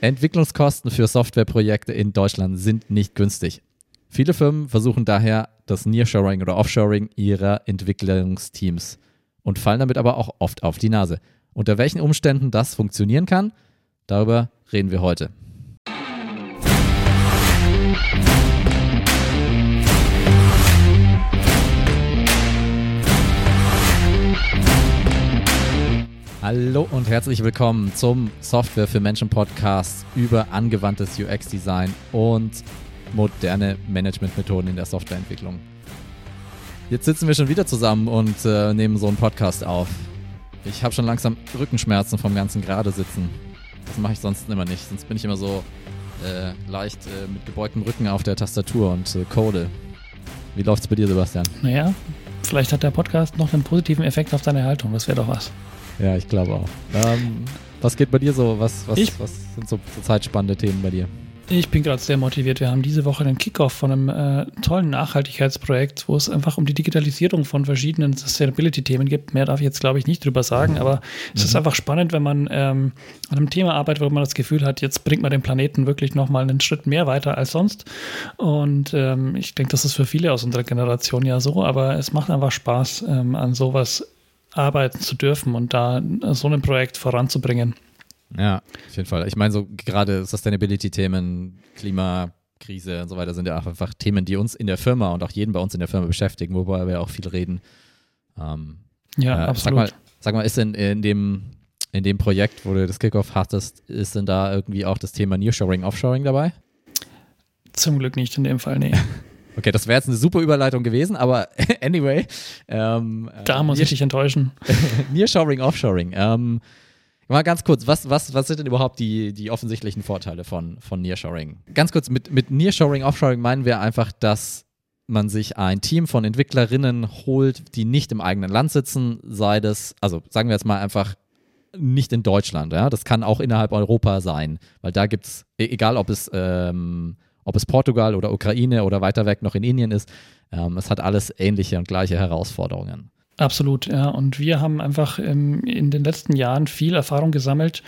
Entwicklungskosten für Softwareprojekte in Deutschland sind nicht günstig. Viele Firmen versuchen daher das Nearshoring oder Offshoring ihrer Entwicklungsteams und fallen damit aber auch oft auf die Nase. Unter welchen Umständen das funktionieren kann, darüber reden wir heute. Hallo und herzlich willkommen zum Software für Menschen Podcast über angewandtes UX-Design und moderne Managementmethoden in der Softwareentwicklung. Jetzt sitzen wir schon wieder zusammen und äh, nehmen so einen Podcast auf. Ich habe schon langsam Rückenschmerzen vom ganzen gerade sitzen. Das mache ich sonst immer nicht. Sonst bin ich immer so äh, leicht äh, mit gebeugtem Rücken auf der Tastatur und äh, code. Wie läuft's bei dir, Sebastian? Naja, vielleicht hat der Podcast noch einen positiven Effekt auf deine Haltung. Das wäre doch was. Ja, ich glaube auch. Ähm, was geht bei dir so? Was, was, ich, was sind so zurzeit spannende Themen bei dir? Ich bin gerade sehr motiviert. Wir haben diese Woche den Kickoff von einem äh, tollen Nachhaltigkeitsprojekt, wo es einfach um die Digitalisierung von verschiedenen Sustainability-Themen gibt. Mehr darf ich jetzt, glaube ich, nicht drüber sagen, aber mhm. es ist mhm. einfach spannend, wenn man ähm, an einem Thema arbeitet, wo man das Gefühl hat, jetzt bringt man den Planeten wirklich nochmal einen Schritt mehr weiter als sonst. Und ähm, ich denke, das ist für viele aus unserer Generation ja so, aber es macht einfach Spaß, ähm, an sowas arbeiten zu dürfen und da so ein Projekt voranzubringen. Ja, auf jeden Fall. Ich meine, so gerade Sustainability-Themen, Klimakrise und so weiter sind ja einfach Themen, die uns in der Firma und auch jeden bei uns in der Firma beschäftigen, wobei wir auch viel reden. Ähm, ja, äh, absolut. Sag mal, sag mal, ist denn in dem, in dem Projekt, wo du das Kickoff hattest, ist denn da irgendwie auch das Thema Nearshoring, Offshoring dabei? Zum Glück nicht in dem Fall, nee. Okay, das wäre jetzt eine super Überleitung gewesen, aber anyway. Ähm, da muss ich dich enttäuschen. Nearshoring, Offshoring. Ähm, mal ganz kurz, was, was, was sind denn überhaupt die, die offensichtlichen Vorteile von, von Nearshoring? Ganz kurz, mit, mit Nearshoring, Offshoring meinen wir einfach, dass man sich ein Team von Entwicklerinnen holt, die nicht im eigenen Land sitzen, sei das, also sagen wir jetzt mal einfach nicht in Deutschland, ja. Das kann auch innerhalb Europa sein, weil da gibt es, egal ob es ähm, ob es Portugal oder Ukraine oder weiter weg noch in Indien ist. Ähm, es hat alles ähnliche und gleiche Herausforderungen. Absolut, ja. Und wir haben einfach ähm, in den letzten Jahren viel Erfahrung gesammelt,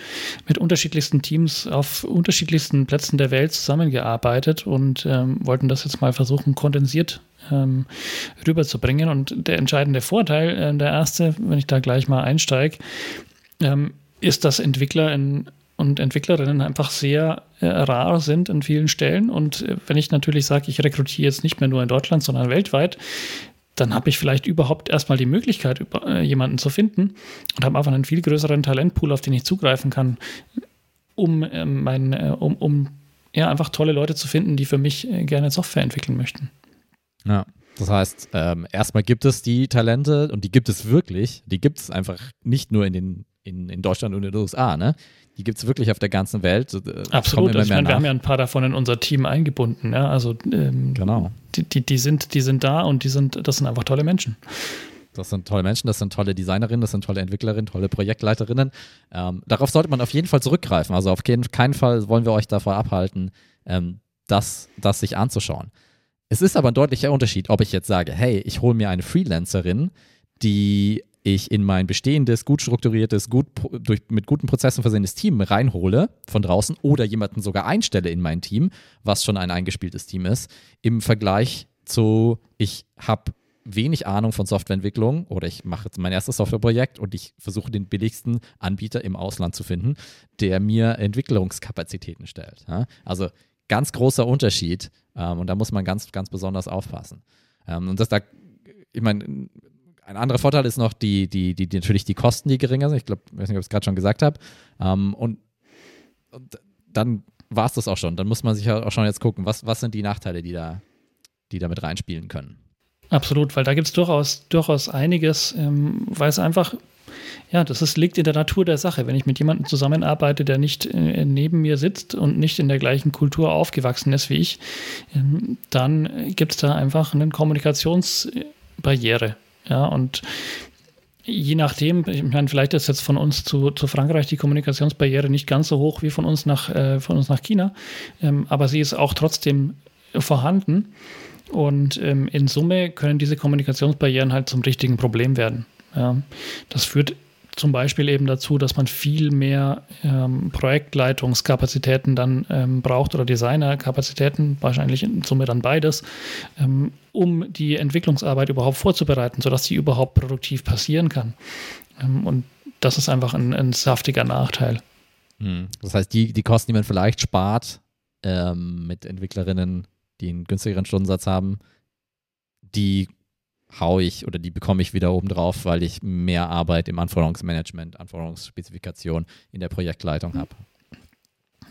mit unterschiedlichsten Teams auf unterschiedlichsten Plätzen der Welt zusammengearbeitet und ähm, wollten das jetzt mal versuchen, kondensiert ähm, rüberzubringen. Und der entscheidende Vorteil, äh, der erste, wenn ich da gleich mal einsteige, ähm, ist, dass Entwickler in und Entwicklerinnen einfach sehr äh, rar sind an vielen Stellen. Und äh, wenn ich natürlich sage, ich rekrutiere jetzt nicht mehr nur in Deutschland, sondern weltweit, dann habe ich vielleicht überhaupt erstmal die Möglichkeit, über, äh, jemanden zu finden und habe einfach einen viel größeren Talentpool, auf den ich zugreifen kann, um äh, mein, äh, um, um ja, einfach tolle Leute zu finden, die für mich äh, gerne Software entwickeln möchten. Ja. Das heißt, ähm, erstmal gibt es die Talente und die gibt es wirklich. Die gibt es einfach nicht nur in, den, in, in Deutschland und in den USA. Ne? Die gibt es wirklich auf der ganzen Welt. Äh, Absolut. Also, meine, wir haben ja ein paar davon in unser Team eingebunden. Ja? Also ähm, genau. Die, die, die, sind, die sind da und die sind, das sind einfach tolle Menschen. Das sind tolle Menschen, das sind tolle Designerinnen, das sind tolle Entwicklerinnen, tolle Projektleiterinnen. Ähm, darauf sollte man auf jeden Fall zurückgreifen. Also auf keinen Fall wollen wir euch davor abhalten, ähm, das, das sich anzuschauen. Es ist aber ein deutlicher Unterschied, ob ich jetzt sage, hey, ich hole mir eine Freelancerin, die ich in mein bestehendes, gut strukturiertes, gut durch, mit guten Prozessen versehenes Team reinhole von draußen oder jemanden sogar einstelle in mein Team, was schon ein eingespieltes Team ist, im Vergleich zu, ich habe wenig Ahnung von Softwareentwicklung oder ich mache jetzt mein erstes Softwareprojekt und ich versuche den billigsten Anbieter im Ausland zu finden, der mir Entwicklungskapazitäten stellt. Also ganz großer Unterschied ähm, und da muss man ganz, ganz besonders aufpassen. Ähm, und das da, ich meine, ein anderer Vorteil ist noch die, die, die, die natürlich die Kosten, die geringer sind. Ich glaube, ich weiß nicht, ob ich es gerade schon gesagt habe. Ähm, und, und, dann war es das auch schon. Dann muss man sich auch schon jetzt gucken, was, was sind die Nachteile, die da, die da mit reinspielen können. Absolut, weil da gibt es durchaus, durchaus einiges, ähm, weil es einfach, ja, das ist, liegt in der Natur der Sache. Wenn ich mit jemandem zusammenarbeite, der nicht äh, neben mir sitzt und nicht in der gleichen Kultur aufgewachsen ist wie ich, ähm, dann gibt es da einfach eine Kommunikationsbarriere. Ja, und je nachdem, ich meine, vielleicht ist jetzt von uns zu, zu Frankreich die Kommunikationsbarriere nicht ganz so hoch wie von uns nach, äh, von uns nach China, ähm, aber sie ist auch trotzdem vorhanden. Und ähm, in Summe können diese Kommunikationsbarrieren halt zum richtigen Problem werden. Ja, das führt zum Beispiel eben dazu, dass man viel mehr ähm, Projektleitungskapazitäten dann ähm, braucht oder Designerkapazitäten, wahrscheinlich in Summe dann beides, ähm, um die Entwicklungsarbeit überhaupt vorzubereiten, sodass sie überhaupt produktiv passieren kann. Ähm, und das ist einfach ein, ein saftiger Nachteil. Hm. Das heißt, die, die Kosten, die man vielleicht spart ähm, mit Entwicklerinnen, die einen günstigeren Stundensatz haben, die haue ich oder die bekomme ich wieder oben drauf, weil ich mehr Arbeit im Anforderungsmanagement, Anforderungsspezifikation in der Projektleitung habe.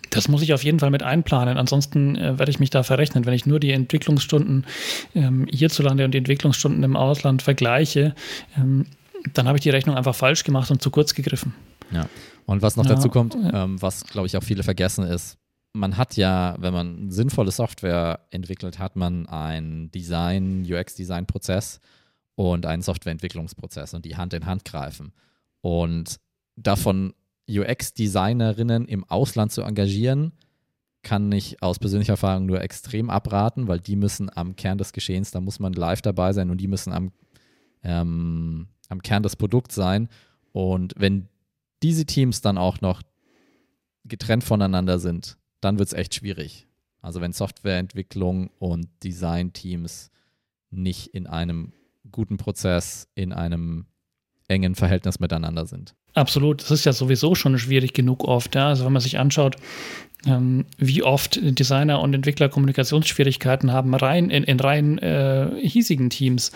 Das muss ich auf jeden Fall mit einplanen. Ansonsten äh, werde ich mich da verrechnen. Wenn ich nur die Entwicklungsstunden ähm, hierzulande und die Entwicklungsstunden im Ausland vergleiche, ähm, dann habe ich die Rechnung einfach falsch gemacht und zu kurz gegriffen. Ja. Und was noch ja, dazu kommt, ähm, was glaube ich auch viele vergessen ist, man hat ja, wenn man sinnvolle Software entwickelt, hat man einen Design, UX-Design-Prozess und einen Softwareentwicklungsprozess und die Hand in Hand greifen. Und davon UX-Designerinnen im Ausland zu engagieren, kann ich aus persönlicher Erfahrung nur extrem abraten, weil die müssen am Kern des Geschehens, da muss man live dabei sein und die müssen am, ähm, am Kern des Produkts sein. Und wenn diese Teams dann auch noch getrennt voneinander sind, dann wird es echt schwierig. Also wenn Softwareentwicklung und Designteams nicht in einem guten Prozess, in einem engen Verhältnis miteinander sind. Absolut, das ist ja sowieso schon schwierig genug oft. Ja? Also wenn man sich anschaut, ähm, wie oft Designer und Entwickler Kommunikationsschwierigkeiten haben, rein in, in rein äh, hiesigen Teams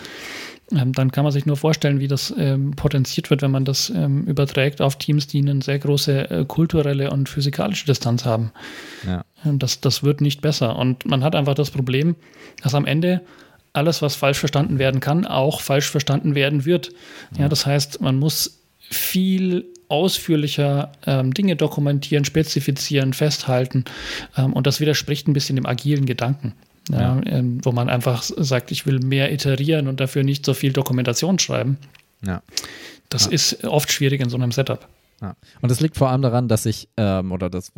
ähm, dann kann man sich nur vorstellen, wie das ähm, potenziert wird, wenn man das ähm, überträgt auf Teams, die eine sehr große äh, kulturelle und physikalische Distanz haben. Ja. Ähm, das, das wird nicht besser. Und man hat einfach das Problem, dass am Ende alles, was falsch verstanden werden kann, auch falsch verstanden werden wird. Ja, ja das heißt, man muss viel ausführlicher ähm, Dinge dokumentieren, spezifizieren, festhalten. Ähm, und das widerspricht ein bisschen dem agilen Gedanken ja, ähm, wo man einfach sagt, ich will mehr iterieren und dafür nicht so viel Dokumentation schreiben. Ja. Das ja. ist oft schwierig in so einem Setup. Ja. Und das liegt vor allem daran, dass ich, ähm, oder das,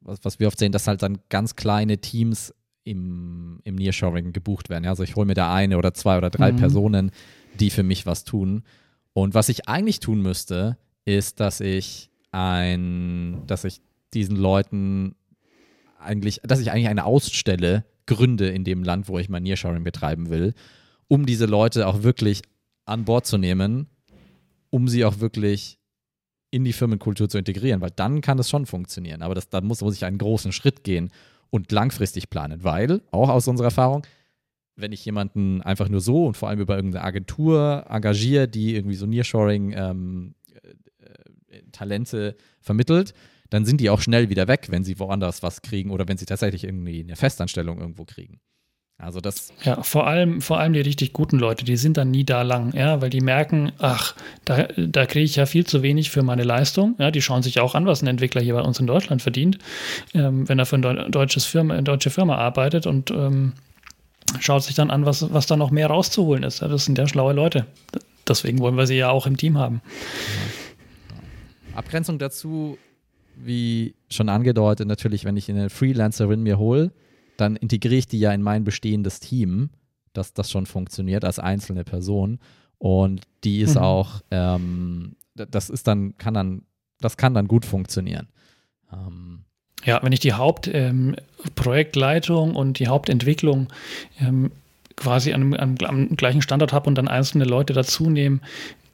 was, was wir oft sehen, dass halt dann ganz kleine Teams im, im Nearshoring gebucht werden. Also ich hole mir da eine oder zwei oder drei mhm. Personen, die für mich was tun. Und was ich eigentlich tun müsste, ist, dass ich ein, dass ich diesen Leuten eigentlich, dass ich eigentlich eine ausstelle, gründe in dem Land, wo ich mein Nearshoring betreiben will, um diese Leute auch wirklich an Bord zu nehmen, um sie auch wirklich in die Firmenkultur zu integrieren, weil dann kann es schon funktionieren. Aber das, dann muss, muss ich einen großen Schritt gehen und langfristig planen, weil, auch aus unserer Erfahrung, wenn ich jemanden einfach nur so und vor allem über irgendeine Agentur engagiere, die irgendwie so Nearshoring ähm, äh, Talente vermittelt, dann sind die auch schnell wieder weg, wenn sie woanders was kriegen oder wenn sie tatsächlich irgendwie eine Festanstellung irgendwo kriegen. Also das. Ja, vor allem, vor allem die richtig guten Leute, die sind dann nie da lang, ja, weil die merken, ach, da, da kriege ich ja viel zu wenig für meine Leistung. Ja, die schauen sich auch an, was ein Entwickler hier bei uns in Deutschland verdient, ähm, wenn er für eine deutsches Firma, eine deutsche Firma arbeitet und ähm, schaut sich dann an, was, was da noch mehr rauszuholen ist. Ja, das sind ja schlaue Leute. Deswegen wollen wir sie ja auch im Team haben. Ja. Abgrenzung dazu wie schon angedeutet, natürlich, wenn ich eine Freelancerin mir hole, dann integriere ich die ja in mein bestehendes Team, dass das schon funktioniert als einzelne Person. Und die ist mhm. auch, ähm, das ist dann, kann dann, das kann dann gut funktionieren. Ähm, ja, wenn ich die Hauptprojektleitung ähm, und die Hauptentwicklung ähm, quasi am gleichen Standort habe und dann einzelne Leute dazu nehme,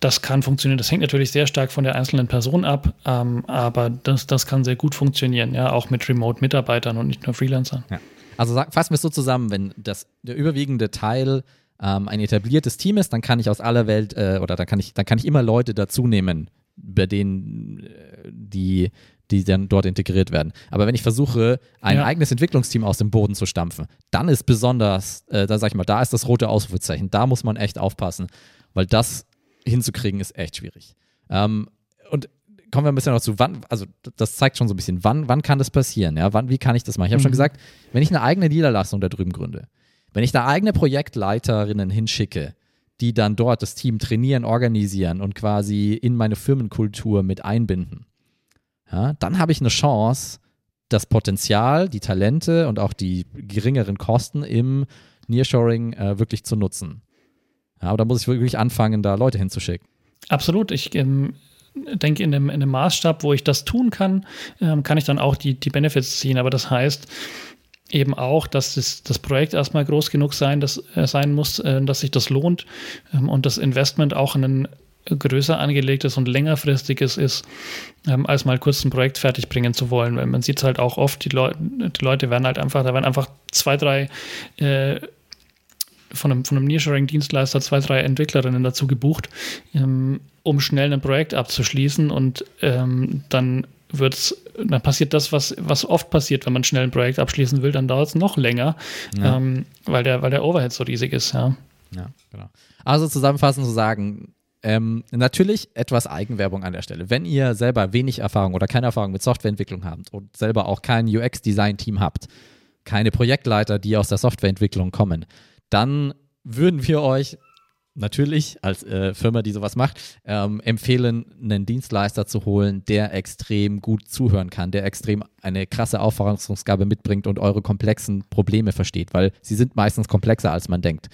das kann funktionieren. Das hängt natürlich sehr stark von der einzelnen Person ab, ähm, aber das, das kann sehr gut funktionieren, ja, auch mit Remote-Mitarbeitern und nicht nur Freelancern. Ja. Also fassen wir es so zusammen, wenn das, der überwiegende Teil ähm, ein etabliertes Team ist, dann kann ich aus aller Welt äh, oder dann kann ich, dann kann ich immer Leute dazu nehmen, bei denen äh, die die dann dort integriert werden. Aber wenn ich versuche, ein ja. eigenes Entwicklungsteam aus dem Boden zu stampfen, dann ist besonders, äh, da sag ich mal, da ist das rote Ausrufezeichen. Da muss man echt aufpassen, weil das hinzukriegen, ist echt schwierig. Ähm, und kommen wir ein bisschen noch zu, wann, also das zeigt schon so ein bisschen, wann, wann kann das passieren? Ja? Wann, wie kann ich das machen? Ich habe mhm. schon gesagt, wenn ich eine eigene Niederlassung da drüben gründe, wenn ich da eigene Projektleiterinnen hinschicke, die dann dort das Team trainieren, organisieren und quasi in meine Firmenkultur mit einbinden, ja, dann habe ich eine Chance, das Potenzial, die Talente und auch die geringeren Kosten im Nearshoring äh, wirklich zu nutzen. Ja, aber da muss ich wirklich anfangen, da Leute hinzuschicken. Absolut. Ich, ähm, denke, in dem, in dem Maßstab, wo ich das tun kann, ähm, kann ich dann auch die, die Benefits ziehen. Aber das heißt, eben auch, dass das, das Projekt erstmal groß genug sein, dass, äh, sein muss, äh, dass sich das lohnt ähm, und das Investment auch ein größer angelegtes und längerfristiges ist, ähm, als mal kurz ein Projekt fertig bringen zu wollen. Weil man sieht es halt auch oft, die, Leu die Leute werden halt einfach, da werden einfach zwei, drei äh, von einem, von einem Nearshoring-Dienstleister zwei, drei Entwicklerinnen dazu gebucht, ähm, um schnell ein Projekt abzuschließen und ähm, dann wird's, dann passiert das, was, was oft passiert, wenn man schnell ein Projekt abschließen will, dann dauert es noch länger, ja. ähm, weil, der, weil der Overhead so riesig ist, ja. Ja, genau. Also zusammenfassend zu sagen, ähm, natürlich etwas Eigenwerbung an der Stelle. Wenn ihr selber wenig Erfahrung oder keine Erfahrung mit Softwareentwicklung habt und selber auch kein UX-Design-Team habt, keine Projektleiter, die aus der Softwareentwicklung kommen, dann würden wir euch natürlich als äh, Firma, die sowas macht, ähm, empfehlen, einen Dienstleister zu holen, der extrem gut zuhören kann, der extrem eine krasse Auffassungsgabe mitbringt und eure komplexen Probleme versteht, weil sie sind meistens komplexer, als man denkt.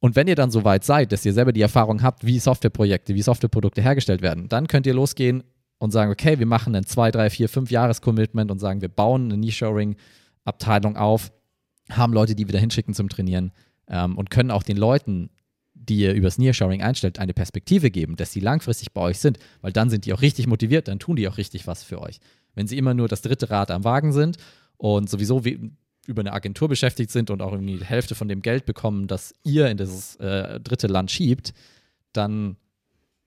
Und wenn ihr dann so weit seid, dass ihr selber die Erfahrung habt, wie Softwareprojekte, wie Softwareprodukte hergestellt werden, dann könnt ihr losgehen und sagen, okay, wir machen ein 2, 3, 4, 5 Jahres-Commitment und sagen, wir bauen eine Niche-Shoring-Abteilung auf, haben Leute, die wir da hinschicken zum Trainieren ähm, und können auch den Leuten, die ihr übers Nearshoring einstellt, eine Perspektive geben, dass sie langfristig bei euch sind, weil dann sind die auch richtig motiviert, dann tun die auch richtig was für euch. Wenn sie immer nur das dritte Rad am Wagen sind und sowieso wie, über eine Agentur beschäftigt sind und auch irgendwie die Hälfte von dem Geld bekommen, das ihr in dieses äh, dritte Land schiebt, dann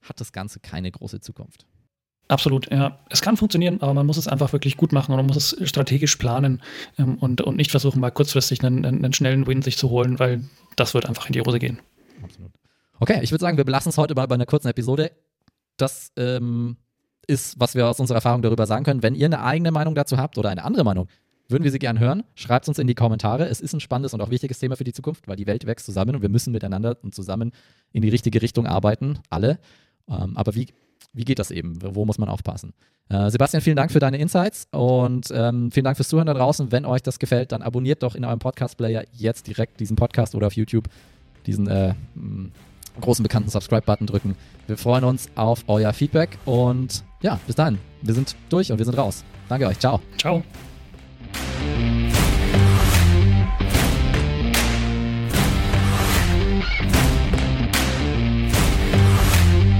hat das Ganze keine große Zukunft. Absolut, ja. Es kann funktionieren, aber man muss es einfach wirklich gut machen und man muss es strategisch planen ähm, und, und nicht versuchen, mal kurzfristig einen, einen, schnellen Win sich zu holen, weil das wird einfach in die Hose gehen. Absolut. Okay, ich würde sagen, wir belassen es heute mal bei einer kurzen Episode. Das ähm, ist, was wir aus unserer Erfahrung darüber sagen können. Wenn ihr eine eigene Meinung dazu habt oder eine andere Meinung, würden wir sie gerne hören. Schreibt es uns in die Kommentare. Es ist ein spannendes und auch wichtiges Thema für die Zukunft, weil die Welt wächst zusammen und wir müssen miteinander und zusammen in die richtige Richtung arbeiten, alle. Ähm, aber wie, wie geht das eben? Wo muss man aufpassen? Äh, Sebastian, vielen Dank für deine Insights und ähm, vielen Dank fürs Zuhören da draußen. Wenn euch das gefällt, dann abonniert doch in eurem Podcast-Player jetzt direkt diesen Podcast oder auf YouTube diesen äh, großen bekannten Subscribe-Button drücken. Wir freuen uns auf euer Feedback und ja, bis dann. Wir sind durch und wir sind raus. Danke euch. Ciao. Ciao.